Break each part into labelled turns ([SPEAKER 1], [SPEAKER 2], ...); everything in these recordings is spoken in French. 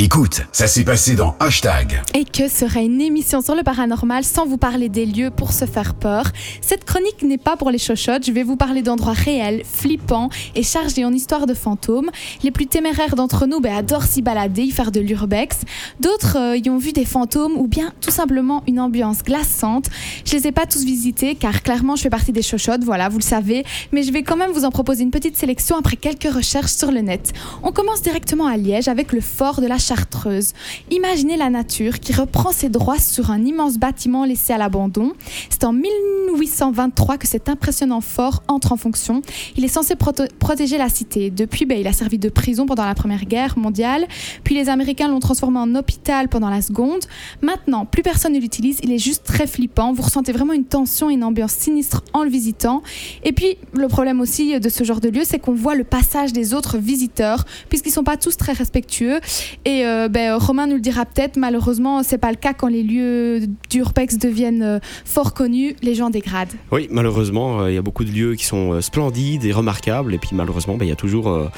[SPEAKER 1] Écoute, ça s'est passé dans Hashtag.
[SPEAKER 2] Et que serait une émission sur le paranormal sans vous parler des lieux pour se faire peur? Cette chronique n'est pas pour les chochottes, je vais vous parler d'endroits réels, flippants et chargés en histoire de fantômes. Les plus téméraires d'entre nous ben, adorent s'y balader, y faire de l'urbex. D'autres euh, y ont vu des fantômes ou bien tout simplement une ambiance glaçante. Je les ai pas tous visités car clairement je fais partie des chochottes, voilà, vous le savez. Mais je vais quand même vous en proposer une petite sélection après quelques recherches sur le net. On commence directement à Liège avec le fort de la Chartreuse. Imaginez la nature qui reprend ses droits sur un immense bâtiment laissé à l'abandon. C'est en 1823 que cet impressionnant fort entre en fonction. Il est censé protéger la cité. Depuis, ben, il a servi de prison pendant la Première Guerre mondiale. Puis les Américains l'ont transformé en hôpital pendant la Seconde. Maintenant, plus personne ne l'utilise. Il est juste très flippant. Vous ressentez vraiment une tension et une ambiance sinistre en le visitant. Et puis, le problème aussi de ce genre de lieu, c'est qu'on voit le passage des autres visiteurs, puisqu'ils sont pas tous très respectueux. Et euh, ben, Romain nous le dira peut-être, malheureusement, c'est pas le cas quand les lieux d'urbex deviennent euh, fort connus, les gens dégradent.
[SPEAKER 3] Oui, malheureusement, euh, il y a beaucoup de lieux qui sont splendides et remarquables. Et puis malheureusement, ben, il y a toujours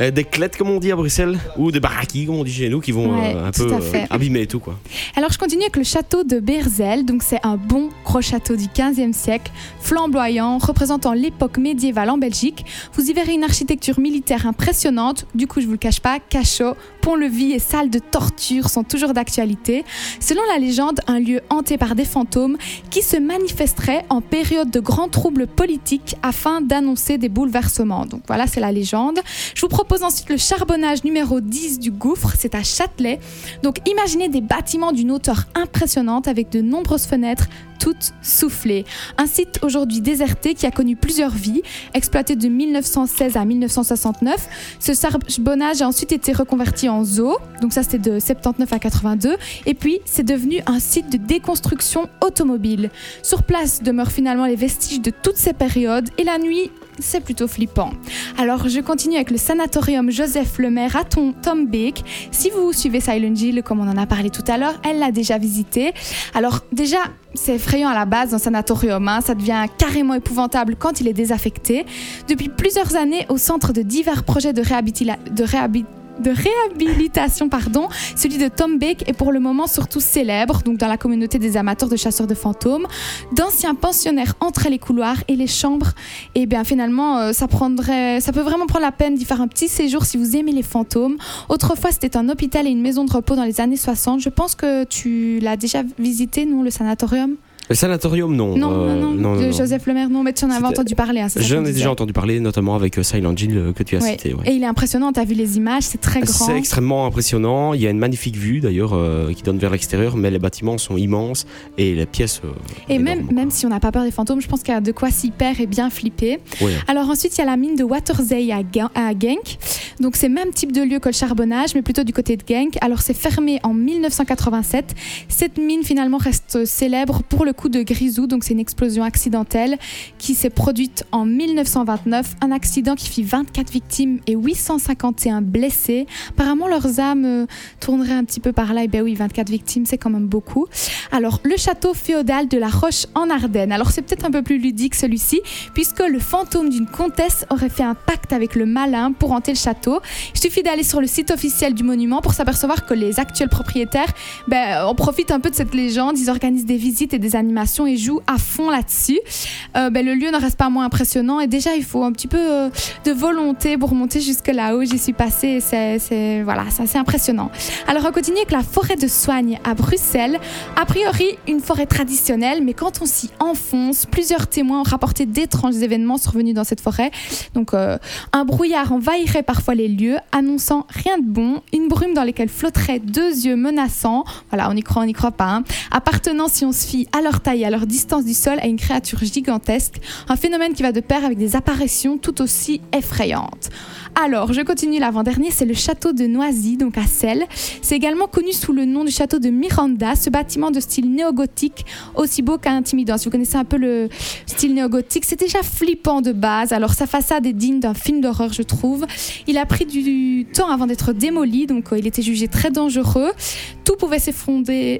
[SPEAKER 3] des clettes, comme on dit à Bruxelles, ou des baraquis, comme on dit chez nous, qui vont
[SPEAKER 2] Ouais,
[SPEAKER 3] un peu abîmer tout. Quoi.
[SPEAKER 2] Alors je continue avec le château de Berzel, donc c'est un bon gros château du 15e siècle, flamboyant, représentant l'époque médiévale en Belgique. Vous y verrez une architecture militaire impressionnante, du coup je vous le cache pas, cachot, pont-levis et salles de torture sont toujours d'actualité. Selon la légende, un lieu hanté par des fantômes qui se manifesteraient en période de grands troubles politiques afin d'annoncer des bouleversements. Donc voilà, c'est la légende. Je vous propose ensuite le charbonnage numéro 10 du gouffre, c'est à Châtelet. Donc imaginez des bâtiments d'une hauteur impressionnante avec de nombreuses fenêtres toutes soufflées. Un site aujourd'hui déserté qui a connu plusieurs vies, exploité de 1916 à 1969. Ce charbonnage a ensuite été reconverti en zoo, donc ça c'était de 79 à 82, et puis c'est devenu un site de déconstruction automobile. Sur place demeurent finalement les vestiges de toutes ces périodes et la nuit c'est plutôt flippant. Alors je continue avec le sanatorium Joseph Lemaire à Tom, Tom Beek. Si vous suivez Silent Hill, comme on en a parlé tout à l'heure, elle l'a déjà visité. Alors déjà, c'est effrayant à la base un sanatorium, hein. ça devient carrément épouvantable quand il est désaffecté. Depuis plusieurs années, au centre de divers projets de, réhabitila- de réhabi- de réhabilitation, pardon, celui de Tom Beek est pour le moment surtout célèbre, donc dans la communauté des amateurs de chasseurs de fantômes. D'anciens pensionnaires entraient les couloirs et les chambres et bien finalement euh, ça prendrait ça peut vraiment prendre la peine d'y faire un petit séjour si vous aimez les fantômes. Autrefois c'était un hôpital et une maison de repos dans les années 60. Je pense que tu l'as déjà visité non le sanatorium?
[SPEAKER 3] Le sanatorium, non.
[SPEAKER 2] Non
[SPEAKER 3] Euh,
[SPEAKER 2] non non, de. Joseph Lemaire non mais tu en avais entendu parler hein,
[SPEAKER 3] J'en ai déjà entendu parler, notamment avec euh, Silent Hill euh, que tu as
[SPEAKER 2] Ouais.
[SPEAKER 3] cité. ouais.
[SPEAKER 2] Et il est impressionnant, tu as vu les images, c'est très grand.
[SPEAKER 3] C'est extrêmement impressionnant. Il y a une magnifique vue d'ailleurs euh, qui donne vers l'extérieur, mais les bâtiments sont immenses et les pièces. euh,
[SPEAKER 2] Et même,
[SPEAKER 3] énormes,
[SPEAKER 2] même si on n'a pas peur des fantômes, je pense qu'il y a de quoi s'y perdre et bien flipper.
[SPEAKER 3] Ouais.
[SPEAKER 2] Alors ensuite, il y a la mine de Gen- à Genk. Donc c'est même type de lieu que le charbonnage, mais plutôt du côté de Genk. Alors c'est fermé en 1987. Cette mine finalement reste célèbre pour le coup de Grisou. Donc c'est une explosion accidentelle qui s'est produite en 1929. Un accident qui fit 24 victimes et 851 blessés. Apparemment leurs âmes euh, tourneraient un petit peu par là. Et ben oui, 24 victimes, c'est quand même beaucoup. Alors le château féodal de la Roche en Ardennes. Alors c'est peut-être un peu plus ludique celui-ci puisque le fantôme d'une comtesse aurait fait un pacte avec le malin pour hanter le château. Il suffit d'aller sur le site officiel du monument pour s'apercevoir que les actuels propriétaires ben, en profitent un peu de cette légende. Ils organisent des visites et des animations et jouent à fond là-dessus. Euh, ben, le lieu ne reste pas moins impressionnant et déjà il faut un petit peu euh, de volonté pour monter jusque là-haut. J'y suis passée et c'est, voilà, assez impressionnant. Alors on continue avec la forêt de Soigne à Bruxelles. A priori une forêt traditionnelle, mais quand on s'y enfonce, plusieurs témoins ont rapporté d'étranges événements survenus dans cette forêt. Donc euh, un brouillard envahirait parfois les lieux, annonçant rien de bon, une brume dans laquelle flotteraient deux yeux menaçants. Voilà, on y croit, on n'y croit pas. hein. Appartenant, si on se fie à leur taille et à leur distance du sol, à une créature gigantesque. Un phénomène qui va de pair avec des apparitions tout aussi effrayantes. Alors, je continue l'avant-dernier, c'est le château de Noisy, donc à Celles. C'est également connu sous le nom du château de Miranda, ce bâtiment de style néo-gothique, aussi beau qu'intimidant. Si vous connaissez un peu le style néo-gothique, c'est déjà flippant de base. Alors, sa façade est digne d'un film d'horreur, je trouve. Il a pris du temps avant d'être démoli, donc euh, il était jugé très dangereux. Tout pouvait s'effondrer,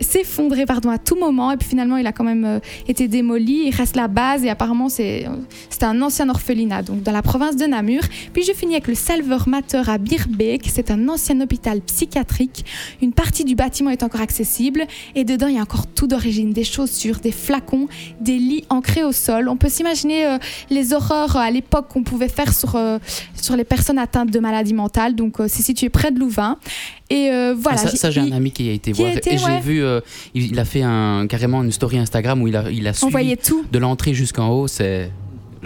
[SPEAKER 2] à tout moment, et puis finalement, il a quand même euh, été démoli. Il reste la base, et apparemment, c'est, euh, c'était un ancien orphelinat, donc dans la province de Namur. Puis je finis avec le Salvermatter à Birbeek. C'est un ancien hôpital psychiatrique. Une partie du bâtiment est encore accessible et dedans il y a encore tout d'origine, des chaussures, des flacons, des lits ancrés au sol. On peut s'imaginer euh, les horreurs euh, à l'époque qu'on pouvait faire sur, euh, sur les personnes atteintes de maladies mentales. Donc c'est situé près de Louvain. Et euh, voilà.
[SPEAKER 4] Ah, ça, ça, j'ai un ami qui a été
[SPEAKER 2] qui
[SPEAKER 4] voir. et j'ai vu, euh, il, il a fait un, carrément une story Instagram où il a, il a suivi
[SPEAKER 2] tout.
[SPEAKER 4] de l'entrée jusqu'en haut. C'est.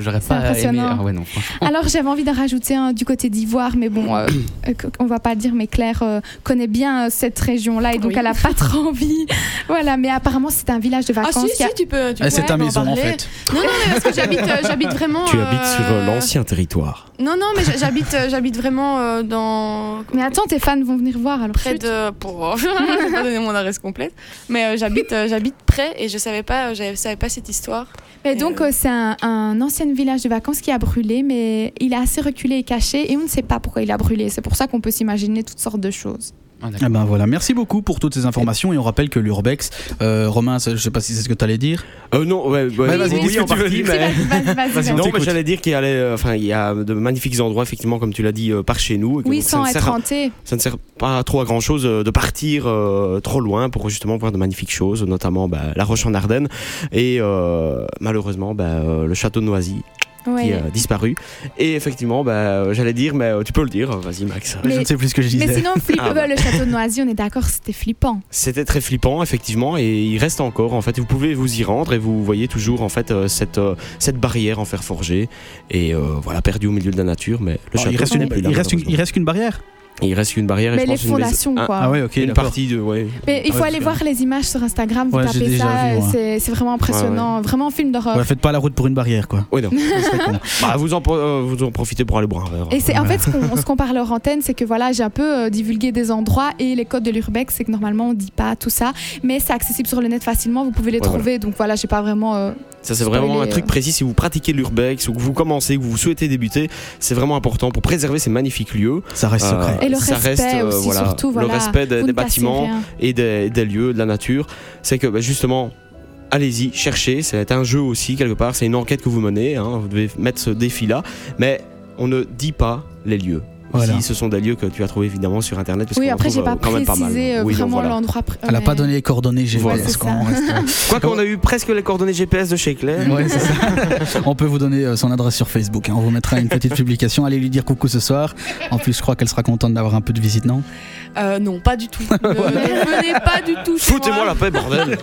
[SPEAKER 4] J'aurais pas aimé. Ah ouais, non, franchement.
[SPEAKER 2] Alors j'avais envie d'en rajouter un du côté d'Ivoire, mais bon, euh, euh, on va pas le dire, mais Claire euh, connaît bien euh, cette région-là et donc
[SPEAKER 5] Oui.
[SPEAKER 2] elle a pas trop envie. Voilà, mais apparemment c'est un village de
[SPEAKER 5] Ah
[SPEAKER 2] vacances.
[SPEAKER 5] si,
[SPEAKER 2] qui a-
[SPEAKER 5] si, tu peux. Tu
[SPEAKER 6] Eh, c'est ta maison en
[SPEAKER 5] parler.
[SPEAKER 6] fait.
[SPEAKER 5] Non, non, mais parce que j'habite, euh, j'habite vraiment.
[SPEAKER 3] Tu habites sur l'ancien territoire.
[SPEAKER 5] Non, non, mais j'habite, j'habite vraiment euh, dans.
[SPEAKER 2] Mais attends, tes fans vont venir voir alors.
[SPEAKER 5] près de. Pour... vais pas donner mon adresse complète, mais euh, j'habite, euh, j'habite près et je savais pas, je savais pas cette histoire.
[SPEAKER 2] Mais
[SPEAKER 5] Et,
[SPEAKER 2] donc
[SPEAKER 5] euh,
[SPEAKER 2] euh, c'est un, un ancien village de vacances qui a brûlé, mais il est assez reculé et caché et on ne sait pas pourquoi il a brûlé. C'est pour ça qu'on peut s'imaginer toutes sortes de choses.
[SPEAKER 4] Ah.
[SPEAKER 6] Eh ben voilà, merci beaucoup pour toutes ces informations et on rappelle que l'urbex, euh, Romain, je sais pas si c'est ce que tu allais dire.
[SPEAKER 3] Euh, non, ouais,
[SPEAKER 6] vas-y,
[SPEAKER 3] oui,
[SPEAKER 6] dis ce
[SPEAKER 3] en
[SPEAKER 6] que tu veux dire.
[SPEAKER 3] mais-
[SPEAKER 2] Vas-y, vas-y, vas-y,
[SPEAKER 6] Vas-y,
[SPEAKER 2] vas-y.
[SPEAKER 6] on
[SPEAKER 3] Non, mais j'allais dire qu'il y, allait, euh, enfin, il y a de magnifiques endroits, effectivement, comme tu l'as dit, euh, par chez nous. et que
[SPEAKER 2] Oui,
[SPEAKER 3] donc,
[SPEAKER 2] sans
[SPEAKER 3] ne
[SPEAKER 2] être hanté.
[SPEAKER 3] ça ne sert pas trop à grand chose de partir euh, trop loin pour justement voir de magnifiques choses, notamment bah, la Roche en Ardennes et euh, malheureusement bah, euh, le château de Noisy qui a disparu. Et effectivement, bah, euh, j'allais dire, mais euh, tu peux le dire, vas-y Max.
[SPEAKER 2] Mais-
[SPEAKER 6] je ne sais plus ce que je disais.
[SPEAKER 2] Mais sinon,
[SPEAKER 3] Ah bah.
[SPEAKER 2] euh, le château de Noisy, on est d'accord, c'était flippant.
[SPEAKER 3] C'était très flippant, effectivement, et il reste encore. En fait, vous pouvez vous y rendre et vous voyez toujours en fait euh, cette euh, cette barrière en fer forgé et euh, voilà perdu au milieu de la nature. Mais le
[SPEAKER 6] Alors,
[SPEAKER 3] château
[SPEAKER 6] il, reste
[SPEAKER 3] n'est
[SPEAKER 6] une,
[SPEAKER 3] plus là,
[SPEAKER 6] il, reste une, il reste qu'une barrière?
[SPEAKER 3] Il reste une barrière. et
[SPEAKER 2] Mais
[SPEAKER 3] je
[SPEAKER 2] les
[SPEAKER 3] pense
[SPEAKER 2] fondations, quoi.
[SPEAKER 6] Ah ouais, ok.
[SPEAKER 3] une partie de ouais.
[SPEAKER 2] Mais il faut
[SPEAKER 6] Ouais,
[SPEAKER 2] aller voir les images sur Instagram, vous
[SPEAKER 6] Ouais,
[SPEAKER 2] tapez
[SPEAKER 6] déjà
[SPEAKER 2] ça, euh, c'est vraiment impressionnant. Vraiment un film d'horreur.
[SPEAKER 6] Ouais, faites pas la route pour une barrière, quoi.
[SPEAKER 3] Ouais, non. Bah, vous, en, pro- euh, vous en profitez pour aller boire un verre.
[SPEAKER 2] Et c'est en fait ce qu'on qu'on parle hors antenne, c'est que voilà, j'ai un peu euh, divulgué des endroits et les codes de l'urbex, c'est que normalement on dit pas tout ça, mais c'est accessible sur le net facilement, vous pouvez les
[SPEAKER 3] Ouais,
[SPEAKER 2] trouver. Donc voilà, j'ai pas vraiment.
[SPEAKER 3] Ça, c'est vraiment un truc précis. Si vous pratiquez l'urbex ou que vous commencez, que vous souhaitez débuter, c'est vraiment important pour préserver ces magnifiques lieux.
[SPEAKER 6] Ça reste
[SPEAKER 3] Euh,
[SPEAKER 6] secret.
[SPEAKER 2] Et le
[SPEAKER 3] ça
[SPEAKER 2] respect
[SPEAKER 3] reste, euh,
[SPEAKER 2] aussi,
[SPEAKER 3] voilà,
[SPEAKER 2] surtout, voilà.
[SPEAKER 3] Le respect des, bâtiments
[SPEAKER 2] rien.
[SPEAKER 3] et des, des lieux, de la nature. C'est que bah, justement, allez-y, cherchez. C'est un jeu aussi, quelque part. C'est une enquête que vous menez. hein. Vous devez mettre ce défi-là. Mais on ne dit pas les lieux.
[SPEAKER 6] Voilà.
[SPEAKER 3] Ici, ce sont des lieux que tu as trouvés évidemment sur internet. parce
[SPEAKER 2] Oui, après j'ai pas
[SPEAKER 3] euh, quand même pas mal.
[SPEAKER 2] précisé euh,
[SPEAKER 3] Oui,
[SPEAKER 2] vraiment
[SPEAKER 3] voilà.
[SPEAKER 2] l'endroit. pr-
[SPEAKER 6] Elle a
[SPEAKER 2] mais-
[SPEAKER 6] pas donné les coordonnées GPS.
[SPEAKER 3] Voilà,
[SPEAKER 6] quoi.
[SPEAKER 2] ça.
[SPEAKER 6] On reste-
[SPEAKER 3] Quoi qu'on a eu presque les coordonnées GPS de chez Claire.
[SPEAKER 6] Ouais, c'est ça. On peut vous donner euh, son adresse sur Facebook. hein. On vous mettra une petite publication. Allez lui dire coucou ce soir. En plus, je crois qu'elle sera contente d'avoir un peu de visite, non?
[SPEAKER 5] Euh, non, pas du tout. Ne, ne venez pas du tout. chez
[SPEAKER 3] Foutez-moi la paix, bordel